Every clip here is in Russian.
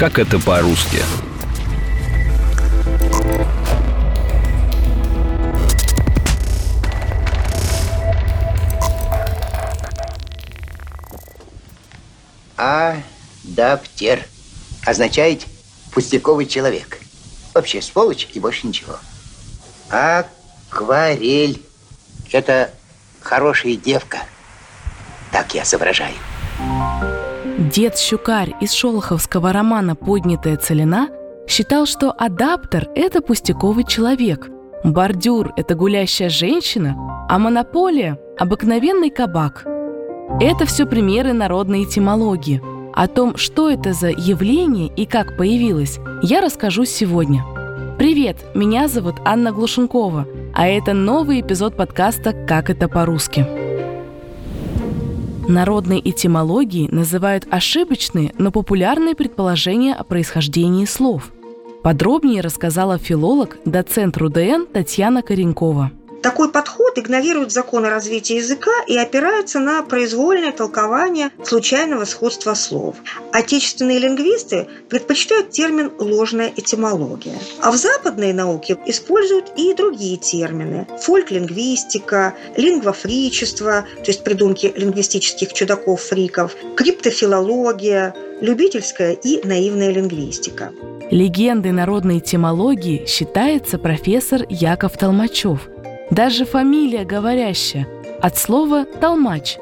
Как это по-русски? Адаптер означает пустяковый человек. Вообще сволочь и больше ничего. Акварель – это хорошая девка. Так я соображаю. Дед Щукарь из шолоховского романа «Поднятая целина» считал, что адаптер – это пустяковый человек, бордюр – это гулящая женщина, а монополия – обыкновенный кабак. Это все примеры народной этимологии. О том, что это за явление и как появилось, я расскажу сегодня. Привет, меня зовут Анна Глушенкова, а это новый эпизод подкаста «Как это по-русски». Народной этимологией называют ошибочные, но популярные предположения о происхождении слов. Подробнее рассказала филолог, доцент РУДН Татьяна Коренкова – такой подход игнорирует законы развития языка и опирается на произвольное толкование случайного сходства слов. Отечественные лингвисты предпочитают термин «ложная этимология». А в западной науке используют и другие термины – фольк-лингвистика, лингвофричество, то есть придумки лингвистических чудаков-фриков, криптофилология, любительская и наивная лингвистика. Легендой народной этимологии считается профессор Яков Толмачев – даже фамилия говорящая, от слова «толмач».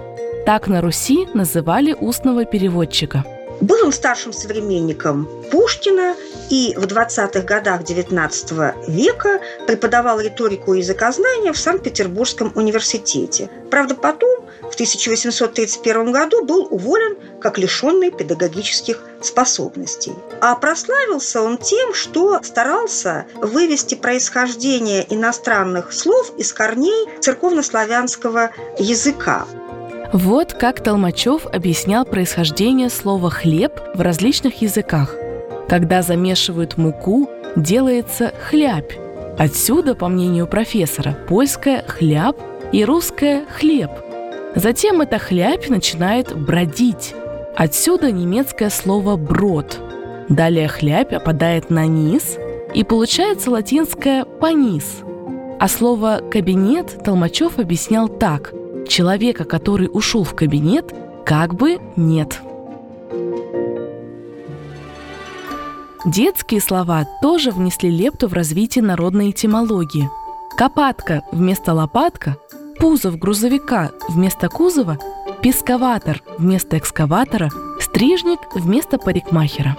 Так на Руси называли устного переводчика. Был он старшим современником Пушкина и в 20-х годах XIX века преподавал риторику и языкознание в Санкт-Петербургском университете. Правда, потом, 1831 году, был уволен как лишенный педагогических способностей. А прославился он тем, что старался вывести происхождение иностранных слов из корней церковнославянского языка. Вот как Толмачев объяснял происхождение слова «хлеб» в различных языках. Когда замешивают муку, делается «хлябь». Отсюда, по мнению профессора, польское «хляб» и русское «хлеб». Затем эта хлябь начинает бродить. Отсюда немецкое слово «брод». Далее хлябь опадает на низ, и получается латинское «понис». А слово «кабинет» Толмачев объяснял так – Человека, который ушел в кабинет, как бы нет. Детские слова тоже внесли лепту в развитие народной этимологии. Копатка вместо лопатка, пузов грузовика вместо кузова, песковатор вместо экскаватора, стрижник вместо парикмахера.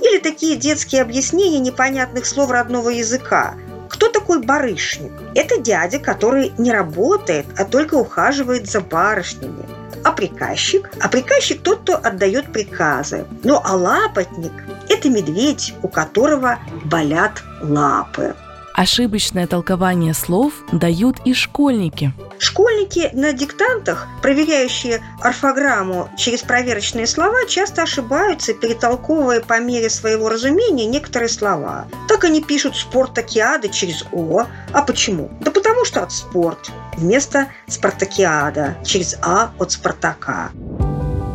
Или такие детские объяснения непонятных слов родного языка – кто такой барышник? Это дядя, который не работает, а только ухаживает за барышнями. А приказчик? А приказчик тот, кто отдает приказы. Ну а лапотник – это медведь, у которого болят лапы. Ошибочное толкование слов дают и школьники. Школьники на диктантах, проверяющие орфограмму через проверочные слова, часто ошибаются, перетолковывая по мере своего разумения некоторые слова. Так они пишут «спортакиада» через «о». А почему? Да потому что от «спорт» вместо «спартакиада» через «а» от «спартака».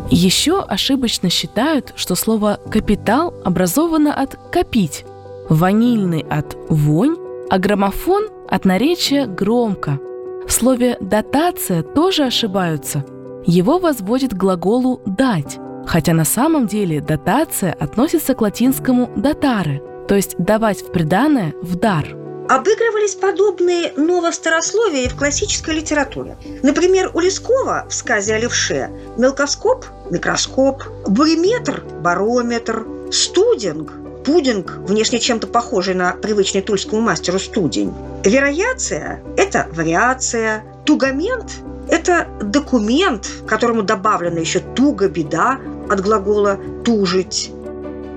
Еще ошибочно считают, что слово «капитал» образовано от «копить», ванильный от «вонь», а граммофон от наречия «громко». В слове «дотация» тоже ошибаются. Его возводят к глаголу «дать», хотя на самом деле дотация относится к латинскому «дотаре», то есть давать в приданное в дар. Обыгрывались подобные новостарословия и в классической литературе. Например, у Лескова в сказе о левше мелкоскоп – микроскоп, буриметр – барометр, студинг пудинг, внешне чем-то похожий на привычный тульскому мастеру студень. Верояция – это вариация. Тугамент – это документ, которому добавлена еще туго, беда от глагола «тужить».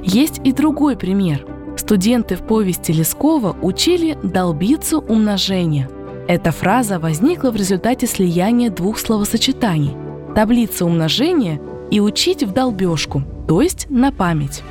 Есть и другой пример. Студенты в повести Лескова учили долбицу умножения. Эта фраза возникла в результате слияния двух словосочетаний – таблица умножения и учить в долбежку, то есть на память.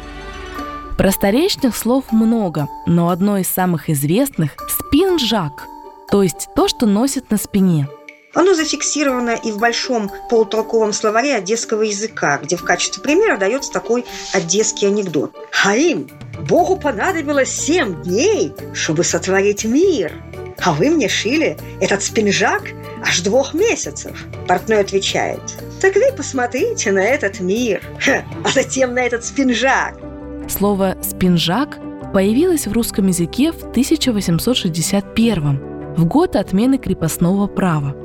Просторечных слов много, но одно из самых известных – спинжак, то есть то, что носит на спине. Оно зафиксировано и в большом полутолковом словаре одесского языка, где в качестве примера дается такой одесский анекдот. «Хаим, Богу понадобилось семь дней, чтобы сотворить мир, а вы мне шили этот спинжак аж двух месяцев. Портной отвечает, так вы посмотрите на этот мир, а затем на этот спинжак. Слово «спинжак» появилось в русском языке в 1861 в год отмены крепостного права.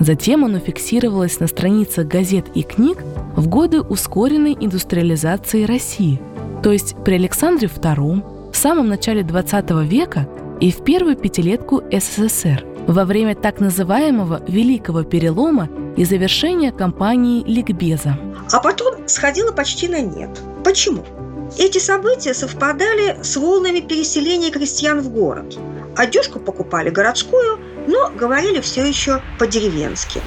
Затем оно фиксировалось на страницах газет и книг в годы ускоренной индустриализации России, то есть при Александре II, в самом начале XX века и в первую пятилетку СССР, во время так называемого «Великого перелома» и завершения кампании Ликбеза. А потом сходило почти на нет. Почему? Эти события совпадали с волнами переселения крестьян в город. Одежку покупали городскую, но говорили все еще по-деревенски.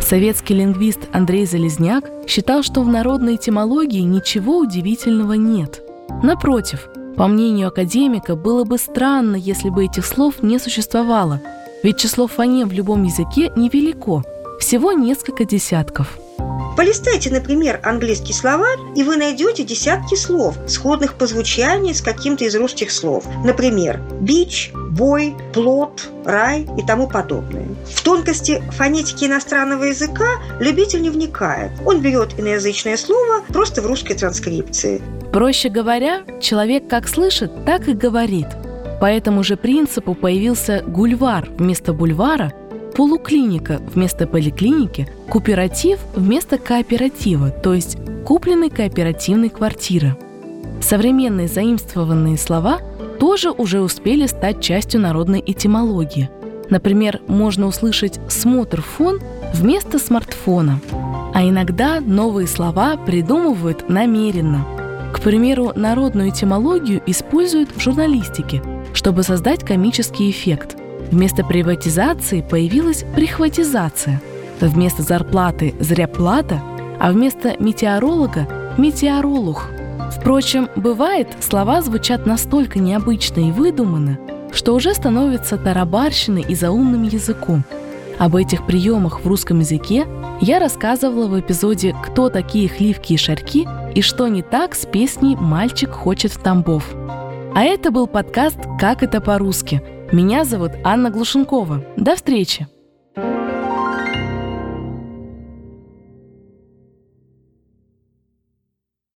Советский лингвист Андрей Залезняк считал, что в народной этимологии ничего удивительного нет. Напротив, по мнению академика, было бы странно, если бы этих слов не существовало, ведь число фонем в любом языке невелико, всего несколько десятков – Полистайте, например, английский словарь, и вы найдете десятки слов, сходных по звучанию с каким-то из русских слов. Например, бич, бой, плод, рай и тому подобное. В тонкости фонетики иностранного языка любитель не вникает. Он берет иноязычное слово просто в русской транскрипции. Проще говоря, человек как слышит, так и говорит. По этому же принципу появился гульвар вместо бульвара – полуклиника вместо поликлиники, кооператив вместо кооператива, то есть купленной кооперативной квартиры. Современные заимствованные слова тоже уже успели стать частью народной этимологии. Например, можно услышать «смотр-фон» вместо смартфона. А иногда новые слова придумывают намеренно. К примеру, народную этимологию используют в журналистике, чтобы создать комический эффект – Вместо приватизации появилась прихватизация. Вместо зарплаты – зряплата, а вместо метеоролога – метеоролух. Впрочем, бывает, слова звучат настолько необычно и выдуманно, что уже становятся тарабарщиной и заумным языком. Об этих приемах в русском языке я рассказывала в эпизоде «Кто такие хливки и шарьки» и что не так с песней «Мальчик хочет в Тамбов». А это был подкаст «Как это по-русски», меня зовут Анна Глушенкова. До встречи!